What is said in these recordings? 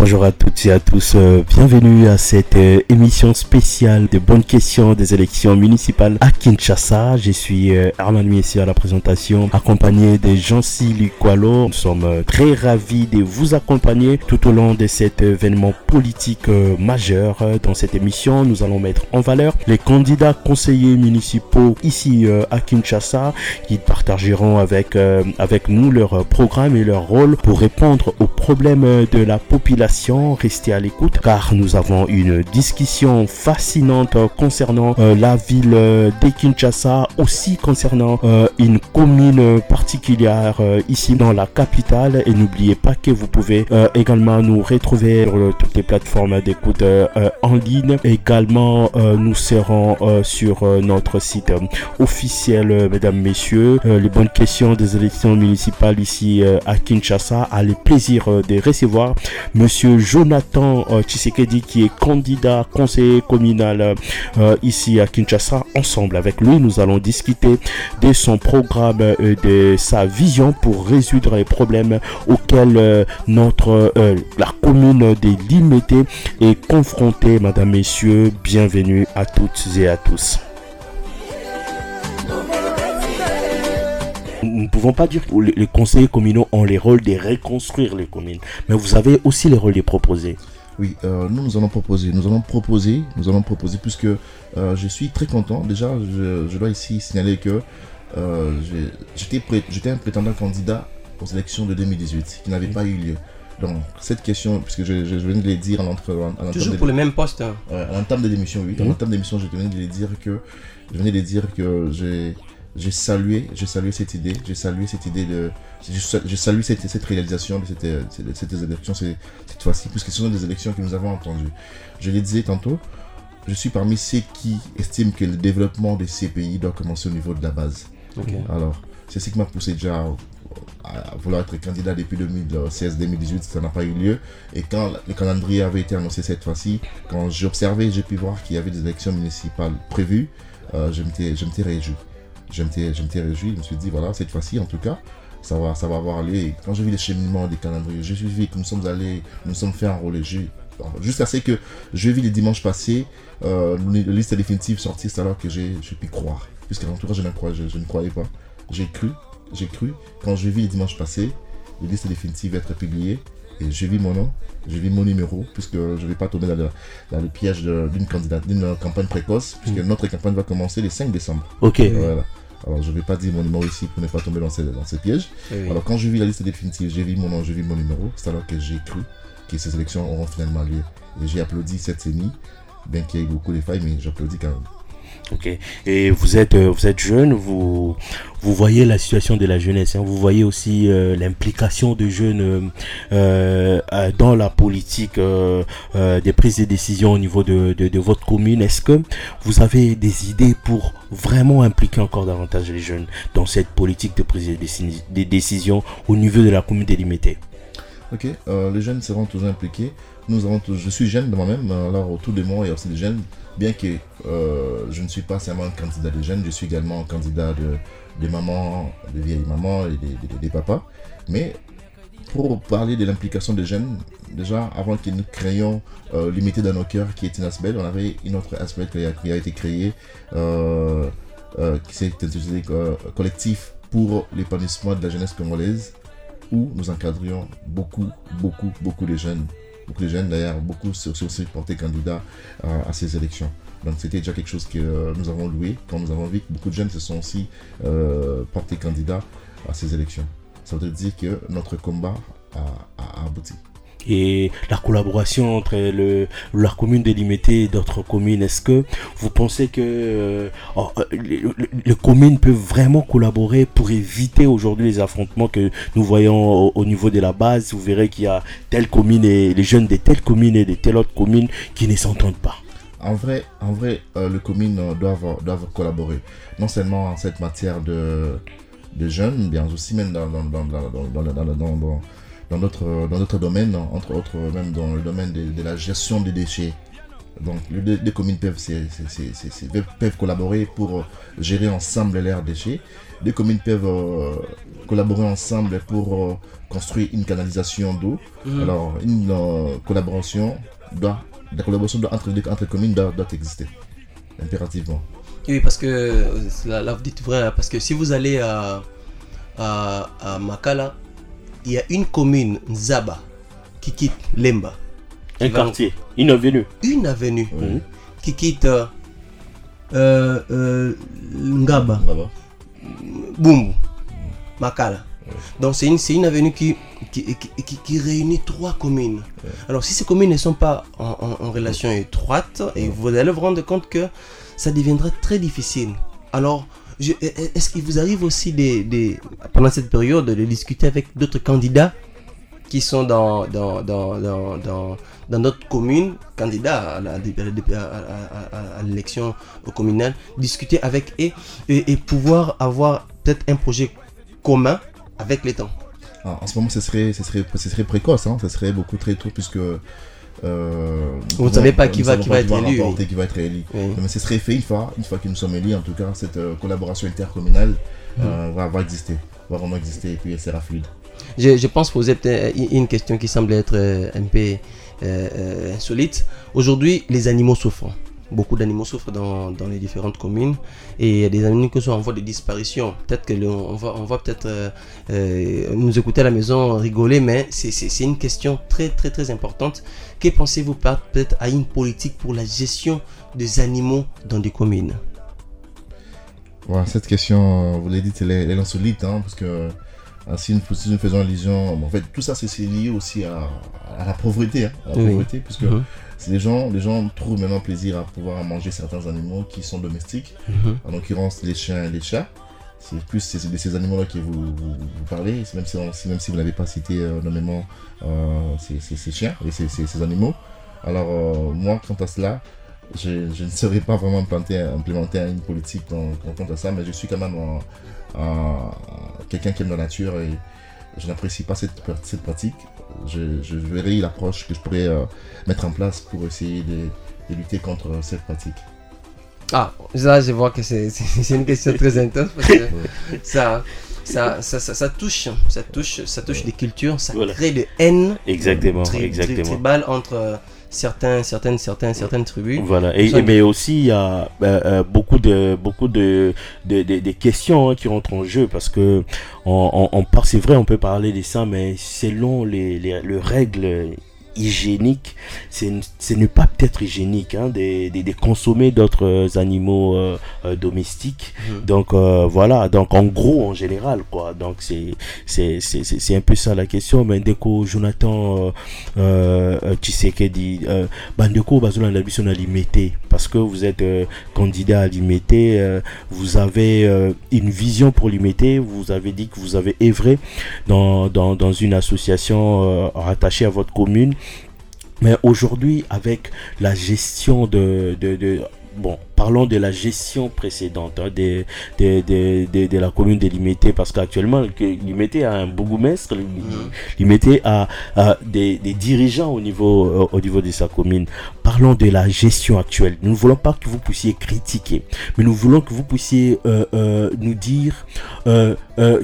Bonjour à toutes à tous, euh, bienvenue à cette euh, émission spéciale de bonnes questions des élections municipales à Kinshasa. Je suis euh, Armand Miessi à la présentation, accompagné de Jean-Cy Lukwalo. Nous sommes très ravis de vous accompagner tout au long de cet événement politique majeur. Dans cette émission, nous allons mettre en valeur les candidats conseillers municipaux ici à Kinshasa qui partageront avec, avec nous leur programme et leur rôle pour répondre aux problèmes de la population. À l'écoute car nous avons une discussion fascinante concernant euh, la ville euh, de Kinshasa, aussi concernant euh, une commune particulière ici dans la capitale. Et n'oubliez pas que vous pouvez également nous retrouver sur toutes les plateformes d'écoute en ligne. Également, nous serons sur notre site officiel, mesdames, messieurs. Les bonnes questions des élections municipales ici à Kinshasa a le plaisir de recevoir Monsieur Jonathan euh, Tshisekedi qui est candidat conseiller communal euh, euh, ici à Kinshasa. Ensemble avec lui, nous allons discuter de son programme et de sa vision pour résoudre les problèmes auxquels notre la commune des Limété est confrontée. Madame, Messieurs, bienvenue à toutes et à tous. Nous ne pouvons pas dire que les conseillers communaux ont les rôles de reconstruire les communes, mais vous avez aussi les rôles de proposer. Oui, euh, nous, nous allons proposer. Nous allons proposer, nous allons proposer, puisque euh, je suis très content. Déjà, je, je dois ici signaler que euh, j'étais un prétendant candidat aux élections de 2018, qui n'avait pas eu lieu. Donc, cette question, puisque je, je, je venais de le dire à à l'entame Toujours de- pour le même poste. hein. À l'entame de l'émission, oui. À Mhm. l'entame de l'émission, je venais de les dire que je venais de dire que j'ai j'ai salué, j'ai salué cette idée, j'ai salué cette idée de, j'ai sa- j'ai salué cette, cette réalisation de cette, de cette, élection cette, cette fois-ci, puisque ce sont des élections que nous avons entendues. Je le disais tantôt, je suis parmi ceux qui estiment que le développement de ces pays doit commencer au niveau de la base. Alors, c'est ce qui m'a poussé déjà à, vouloir être candidat depuis 2016-2018, ça n'a pas eu lieu. Et quand le calendrier avait été annoncé cette fois-ci, quand j'ai observé, j'ai pu voir qu'il y avait des élections municipales prévues, euh, je m'étais réjoui. Je m'étais je réjoui, je me suis dit, voilà, cette fois-ci, en tout cas, ça va, avoir lieu. Quand j'ai vu les cheminements des calendriers, j'ai vu que nous sommes allés, nous sommes fait enrôler. J'ai- Jusqu'à ce que j'ai vu les dimanches passés, euh, la liste définitive sortir, c'est alors que j'ai pu croire. Puisqu'en tout cas, je ne, je, je croyais pas. J'ai cru, j'ai cru. Quand j'ai vu les dimanches passés, la liste définitive être publiée, et j'ai vu mon nom, j'ai vu mon numéro, puisque je ne vais pas tomber dans le, dans le piège d'une candidate, d'une campagne précoce, puisque notre campagne va commencer le 5 décembre. Ok. Voilà. Alors, je ne vais pas dire mon numéro ici pour ne pas tomber dans ce, dans. Oui, oui. Alors, quand j'ai vu la liste définitive, j'ai vu mon nom, j'ai vu mon numéro, c'est alors que j'ai cru que ces élections auront finalement lieu. Et j'ai applaudi cette CENI, bien qu'il y ait beaucoup de failles, mais j'applaudis quand même. Ok? Et vous êtes, euh, vous êtes jeune, vous, vous voyez la situation de la jeunesse. hein. Vous voyez aussi euh, l'implication des jeunes euh, euh, euh, dans la politique euh, des prises de décision au niveau de, de, de votre commune. Est-ce que vous avez des idées pour vraiment impliquer encore davantage les jeunes dans cette politique de prise de de décision au niveau de la commune délimitée Ok, euh, les jeunes seront toujours impliqués. Nous avons tous- je suis jeune de moi-même, euh, alors autour de moi il y a aussi des jeunes, bien que euh, je ne suis pas seulement un candidat de jeunes, je suis également un candidat de, des mamans, des vieilles mamans et des, papas. Mais pour parler de l'implication des jeunes, déjà avant que nous créions euh, Limité dans nos cœurs, qui est une aspect, on avait une autre aspect qui a, été créé, euh, euh, qui s'est intitulé Collectif pour l'épanouissement de la jeunesse congolaise où nous encadrions beaucoup, beaucoup, beaucoup de jeunes. Beaucoup de jeunes, d'ailleurs, beaucoup se sont aussi portés candidats à, à ces élections. Donc c'était déjà quelque chose que euh, nous avons loué quand nous avons vu que beaucoup de jeunes se sont aussi euh, portés candidats à ces élections. Ça veut dire que notre combat a abouti. Et la collaboration entre le, la commune délimitée et d'autres communes, est-ce que vous pensez que euh, oh, euh, les, communes peuvent vraiment collaborer pour éviter aujourd'hui les affrontements que nous voyons au, au niveau de la base? Vous verrez qu'il y a telle commune et les jeunes de telle commune et de telle autre commune qui ne s'entendent pas. En vrai, en vrai euh, les communes euh, doivent, doivent collaborer. Non seulement en cette matière de, de jeunes, bien aussi même dans, dans, dans, dans, dans, dans, dans, dans, dans- dans notre, dans notre domaine, entre autres même dans le domaine de, de la gestion des déchets. Donc les communes peuvent, peuvent collaborer pour gérer ensemble leurs déchets. Les communes peuvent collaborer ensemble pour construire une canalisation d'eau. Mhm. Alors une collaboration doit, la collaboration entre, entre communes doit, doit exister impérativement. Oui, parce que là, vous dites vrai, parce que si vous allez à, à, Makala, il y a une commune, Nzaba, qui quitte Lemba. Un quartier, une avenue. Une avenue qui quitte euh, euh, Ngaba, Bumbu, Makala. Donc c'est une, une avenue qui qui, qui, réunit trois communes. Alors si ces communes ne sont pas en, en relation étroite, et vous allez vous rendre compte que ça deviendra très difficile. Alors, est-ce qu'il vous arrive aussi pendant cette période de discuter avec d'autres candidats qui sont dans, notre commune, candidats à l'élection communale, discuter avec eux et, pouvoir avoir peut-être un projet commun avec les temps? Ah, En ce moment, ce serait, serait précoce, hein, ce serait beaucoup très tôt puisque euh, vous ne savez pas qui va, qui va, être élu, qui va être élu. Mais ce serait fait une fois, une fois que nous sommes élus, en tout cas, cette euh, collaboration intercommunale euh, va, va, exister, va vraiment exister et puis elle sera fluide. Je, je pense poser peut-être une question qui semble être un peu insolite. Aujourd'hui, les animaux souffrent. Beaucoup d'animaux souffrent dans, dans, les différentes communes et il y a des animaux qui sont en voie de disparition. Peut-être que on va, on va peut-être euh, euh, nous écouter à la maison rigoler, mais c'est une question très très très importante. Que pensez-vous peut-être à une politique pour la gestion des animaux dans des communes? Cette question, vous l'avez dit, elle est, insolite, hein, parce que ah, si, nous, faisons allusion, en fait, tout ça c'est lié aussi à, la pauvreté, hein, à la pauvreté, puisque mhm les gens, les gens trouvent maintenant plaisir à pouvoir manger certains animaux qui sont domestiques, mhm. en l'occurrence les chiens et les chats. C'est plus de ces animaux-là que vous, vous, parlez, même si, même si vous n'avez pas cité euh, nommément euh, ces, chiens et ces, animaux. Alors euh, moi, quant à cela, je, ne serais pas vraiment implanté, implémenter une politique dans, quant à ça, mais je suis quand même quelqu'un qui aime la nature et je n'apprécie pas cette, cette pratique je, verrai l'approche que je pourrais euh, mettre en place pour essayer de, lutter contre cette pratique. Ah, là je vois que c'est une question très intense parce que ça, ça, ça, ça, touche, ça touche, ça touche des cultures, ça crée de haine. Exactement, exactement. Tribal entre certains, certaines, certaines, certaines tribus. Voilà. Et, mais aussi il y a euh, euh, beaucoup de beaucoup de, de, questions hein, qui rentrent en jeu parce que on, on, c'est vrai, on peut parler de ça, mais selon les, les, les règles hygiénique, c'est ne pas peut-être hygiénique hein, de, consommer d'autres euh, animaux euh, euh, domestiques. Mhm. Donc voilà, donc en gros en général quoi. Donc c'est un peu ça la question. Mais que Jonathan tu sais que dit bandeko limité parce que vous êtes candidat à limiter, vous avez une vision pour limiter, vous avez dit que vous avez œuvré dans, dans, dans une association rattachée à votre commune mais aujourd'hui, avec la gestion de, de, bon, parlons de la gestion précédente hein, de, de, de, de, la commune de Limité, parce qu'actuellement, Limité a un bourgmestre, Limité a, a des, des, dirigeants au niveau, euh, au niveau de sa commune. Parlons de la gestion actuelle. Nous ne voulons pas que vous puissiez critiquer, mais nous voulons que vous puissiez euh, euh, nous dire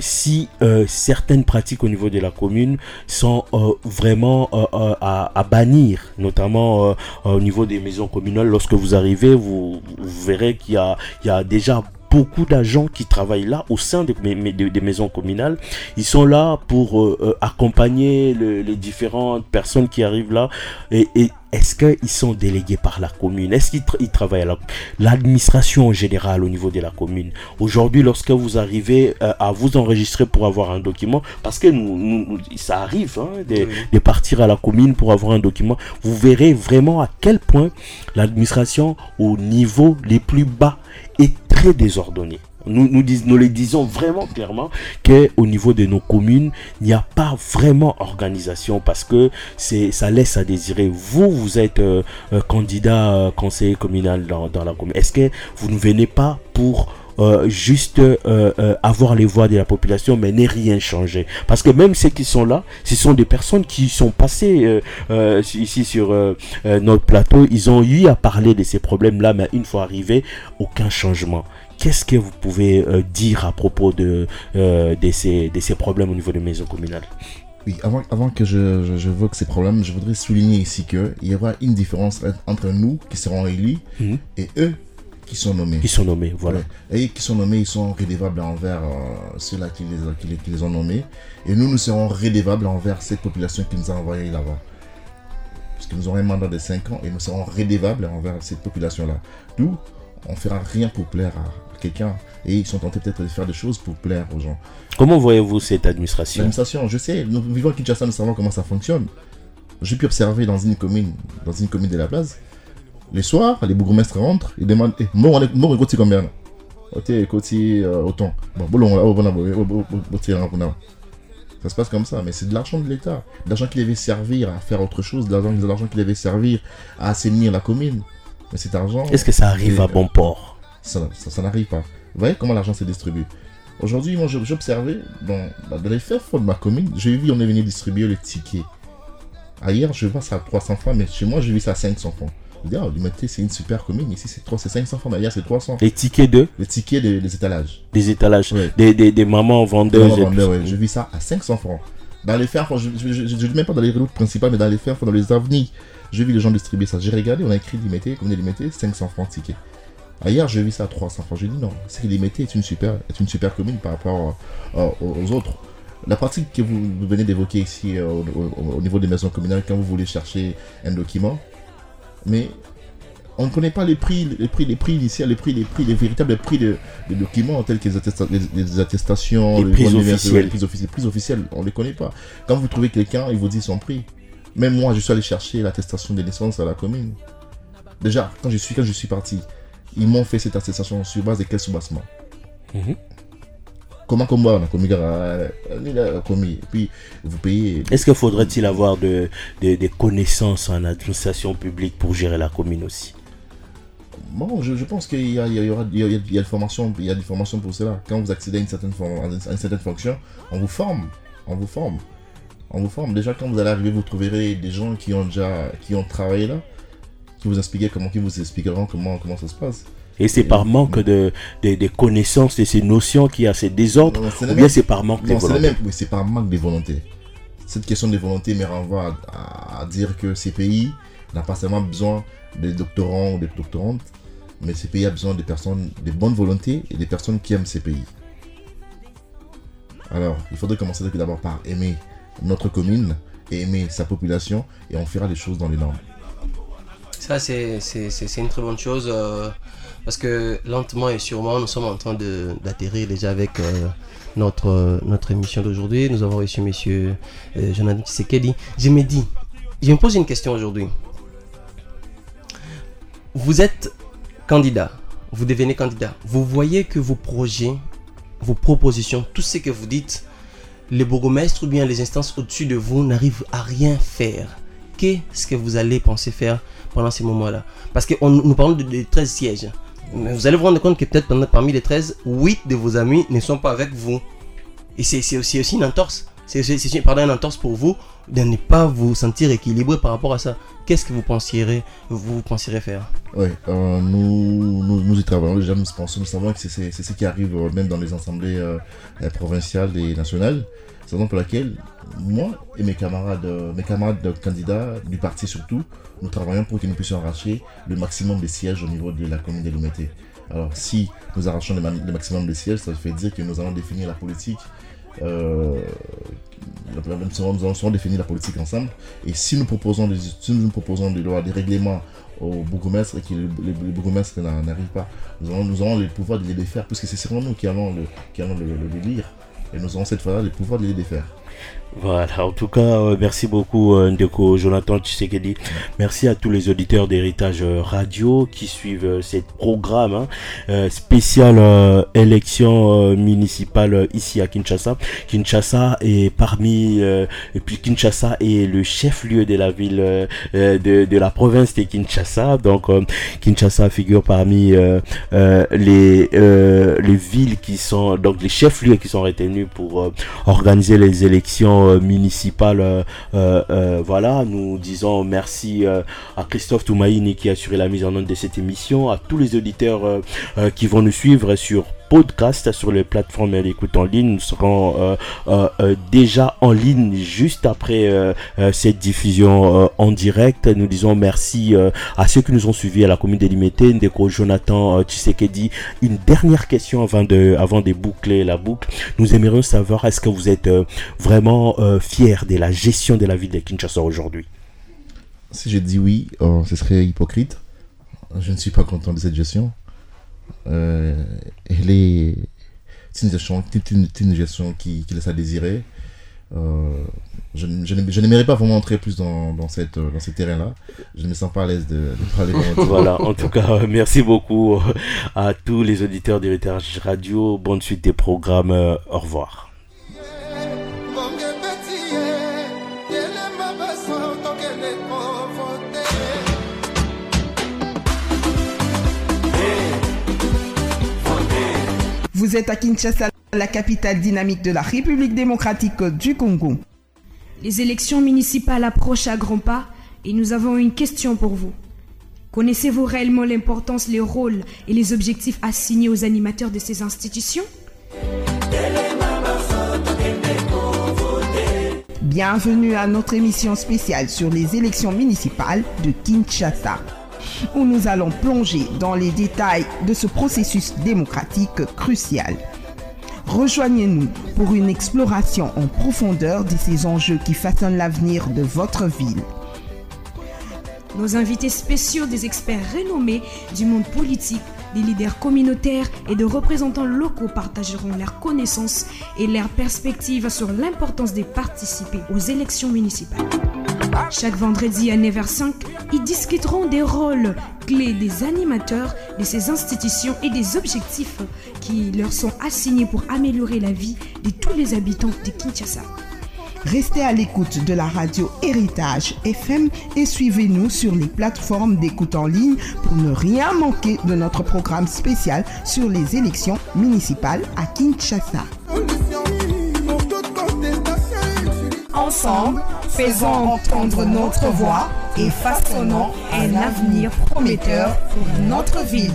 si certaines pratiques au niveau de la commune sont vraiment à, à, bannir, notamment au niveau des maisons communales. Lorsque vous arrivez, vous vous verrez qu'il y a, il y déjà beaucoup d'agents qui travaillent là au sein des, des, maisons communales. Ils sont là pour euh, euh, accompagner les différentes personnes qui arrivent là. Et, est-ce qu'ils sont délégués par la commune? Est-ce qu'ils travaillent à l'administration en général au niveau de la commune? Aujourd'hui, lorsque vous arrivez euh, à vous enregistrer pour avoir un document, parce que nous, ça arrive hein, de, de, partir à la commune pour avoir un document, vous verrez vraiment à quel point l'administration au niveau les plus bas est très désordonné. Nous, nous, nous le disons vraiment clairement qu'au niveau de nos communes, il n'y a pas vraiment organisation parce que ça laisse à désirer. Vous, vous êtes euh, candidat euh, conseiller communal dans, dans la commune. Est-ce que vous ne venez pas pour euh, juste avoir les voix de la population, mais n'est rien changer? Parce que même ceux qui sont là, ce sont des personnes qui sont passées ici sur notre plateau, ils ont eu à parler de ces problèmes-là, mais une fois arrivés, aucun changement. Qu'est-ce que vous pouvez dire à propos de, de, ces, de ces problèmes au niveau des maisons communales? Oui, avant, avant que je, je, ces problèmes, je voudrais souligner ici qu'il y aura une différence entre nous qui serons élus mhm. et eux qui sont nommés. Qui sont nommés, voilà. Et qui sont nommés, ils sont rédévables envers euh, ceux-là qui les, qui, les, ont nommés. Et nous, nous serons rédévables envers cette population qui nous a envoyés là-bas. Parce que nous aurons un mandat de 5 ans et nous serons rédévables envers cette population-là. Nous, on ne fera rien pour plaire à quelqu'un. Et ils sont tentés peut-être de faire des choses pour plaire aux gens. Comment voyez-vous cette administration? L'administration, je sais, nous vivons à Kinshasa, nous savons comment ça fonctionne. J'ai pu observer dans une commune, dans une commune de la place, les soirs, les bourgmestres rentrent, ils demandent eh, Moi, on est combien autant. Ça se passe comme ça, mais c'est de l'argent de l'État. De l'argent qui devait servir à faire autre chose, de l'argent qui devait servir à assainir la commune. Mais cet argent. Est-ce que ça arrive à bon port? Ça, ça n'arrive pas. Vous voyez comment l'argent se distribue Aujourd'hui, moi, j'observais dans, dans les faits de ma commune, j'ai vu, on est venu distribuer les tickets. Ailleurs, je vois ça à 300 francs, mais chez moi, j'ai vu ça à 500 francs. Je dis, oh, c'est une super commune. Ici, c'est 500 francs, mais ailleurs, c'est 300. Les tickets de? Les tickets des étalages. Des étalages. Des, des, des, mamans vendeuses. Des mamans vendeuses, ouais. J'ai vu ça à 500 francs. Dans les fermes, je ne dis même pas dans les routes principales, mais dans les fermes, dans les avenues, j'ai vu les gens distribuer ça. J'ai regardé, on a écrit limité, comme limité, 500 francs tickets. Ailleurs, j'ai vu ça à 300 francs. J'ai dit non, c'est que Limité est une super, est une super commune par rapport euh, aux autres. La pratique que vous venez d'évoquer ici euh, au, niveau des maisons communales, quand vous voulez chercher un document, mais on ne connaît pas les prix, les prix, les prix initiaux, les prix, les prix, les véritables prix des documents tels que les, attestations, les, prix officiels. les prix officiels, on ne les connaît pas. Quand vous trouvez quelqu'un, il vous dit son prix. Même moi, je suis allé chercher l'attestation de naissance à la commune. Déjà, quand je suis, quand je suis parti, ils m'ont fait cette attestation sur base de quel soubassement mhm. Comment comme on a commis, a commis, puis vous payez. Est-ce qu'il faudrait-il avoir de, des connaissances en administration publique pour gérer la commune aussi? Bon, je, pense qu'il y, a, il y, aura, il y, a, il y a des formations, il y a des formations pour cela. Quand vous accédez à une certaine, à une certaine fonction, on vous forme, on vous forme, on vous forme. Déjà quand vous allez arriver, vous trouverez des gens qui ont déjà, qui ont travaillé là, qui vous expliquer comment, qui vous expliqueront comment, comment ça se passe. Et c'est par manque de, de, connaissances de ces notions qu'il y a ces désordres, ou bien c'est par manque de volonté? Oui, c'est par manque de volonté. Cette question de volonté me renvoie à, dire que ces pays n'ont pas seulement besoin de doctorants ou de doctorantes, mais ces pays ont besoin de personnes de bonne volonté et des personnes qui aiment ces pays. Alors, il faudrait commencer d'abord par aimer notre commune et aimer sa population, et on fera les choses dans les normes. Ça, c'est une très bonne chose. Euh, parce que lentement et sûrement, nous sommes en train d'atterrir déjà avec euh, notre, notre émission d'aujourd'hui. Nous avons reçu euh, Jonathan Tshisekedi. Je me dis, je me pose une question aujourd'hui. Vous êtes candidat, vous devenez candidat. Vous voyez que vos projets, vos propositions, tout ce que vous dites, les bourgmestres ou bien les instances au-dessus de vous n'arrivent à rien faire. Qu'est-ce que vous allez penser faire pendant ces moments-là Parce que nous parlons de, 13 sièges. Mais vous allez vous rendre compte que peut-être parmi les 13, 8 de vos amis ne sont pas avec vous. Et c'est aussi, aussi une entorse. C'est pardon, une entorse pour vous de ne pas vous sentir équilibré par rapport à ça. Qu'est-ce que vous penseriez, vous penseriez faire? Oui, euh, nous, nous, y travaillons déjà, nous pensons, nous savons que c'est ce qui arrive euh, même dans les assemblées euh, provinciales et nationales. C'est pour laquelle moi et mes camarades, mes camarades candidats du parti surtout, nous travaillons pour que nous puissions arracher le maximum de sièges au niveau de la commune de Lumete. Alors si nous arrachons le, maximum de sièges, ça veut dire que nous allons définir la politique. Euh, nous allons définir la politique ensemble. Et si nous proposons des, nous proposons des lois, des règlements au bourgmestre et que les, bourgmestres n'arrivent pas, nous aurons, le pouvoir de les défaire, puisque c'est vraiment nous qui allons le, qui le, le, lire Et nous aurons cette fois le pouvoir de les défaire. Voilà, en tout cas, euh, merci beaucoup euh, Ndeko Jonathan Tshisekedi. Merci à tous les auditeurs d'Héritage euh, Radio qui suivent ce programme hein, spécial élection municipale ici à Kinshasa. Kinshasa est parmi, et puis Kinshasa est le chef-lieu de la ville de, de, la province de Kinshasa. Donc Kinshasa figure parmi les, les villes qui sont, donc les chefs-lieux qui sont retenus pour organiser les élections euh, municipal euh, euh, voilà, nous disons merci à Christophe Toumaïni qui a assuré la mise en œuvre de cette émission, à tous les auditeurs qui vont nous suivre sur podcast sur les plateformes d'écoute en ligne. Nous serons déjà en ligne juste après cette diffusion en direct. Nous disons merci à ceux qui nous ont suivis à la commune délimitée. Ndeko Jonathan Tshisekedi, une dernière question avant de, avant de boucler la boucle. Nous aimerions savoir est-ce que vous êtes vraiment euh, fier de la gestion de la ville de Kinshasa aujourd'hui? Si je dis oui, ce serait hypocrite. Je ne suis pas content de cette gestion. Euh, elle est, une gestion, une, gestion qui, laisse à désirer. Euh, je, je n'aimerais pas vraiment entrer plus dans, cette, dans ce terrain-là. Je ne me sens pas à l'aise de, parler Voilà, en tout cas, merci beaucoup à tous les auditeurs d'Héritage Radio. Bonne suite des programmes. au revoir. Vous êtes à Kinshasa, la capitale dynamique de la République démocratique du Congo. Les élections municipales approchent à grands pas et nous avons une question pour vous. Connaissez-vous réellement l'importance, les rôles et les objectifs assignés aux animateurs de ces institutions? Bienvenue à notre émission spéciale sur les élections municipales de Kinshasa où nous allons plonger dans les détails de ce processus démocratique crucial. Rejoignez-nous pour une exploration en profondeur de ces enjeux qui façonnent l'avenir de votre ville. Nos invités spéciaux, des experts renommés du monde politique, des leaders communautaires et de représentants locaux partageront leurs connaissances et leurs perspectives sur l'importance de participer aux élections municipales. Chaque vendredi à 9h05, ils discuteront des rôles clés des animateurs de ces institutions et des objectifs qui leur sont assignés pour améliorer la vie de tous les habitants de Kinshasa. Restez à l'écoute de la radio Héritage FM et suivez-nous sur les plateformes d'écoute en ligne pour ne rien manquer de notre programme spécial sur les élections municipales à Kinshasa. Ensemble, faisons entendre notre voix et façonnons un avenir prometteur pour notre ville.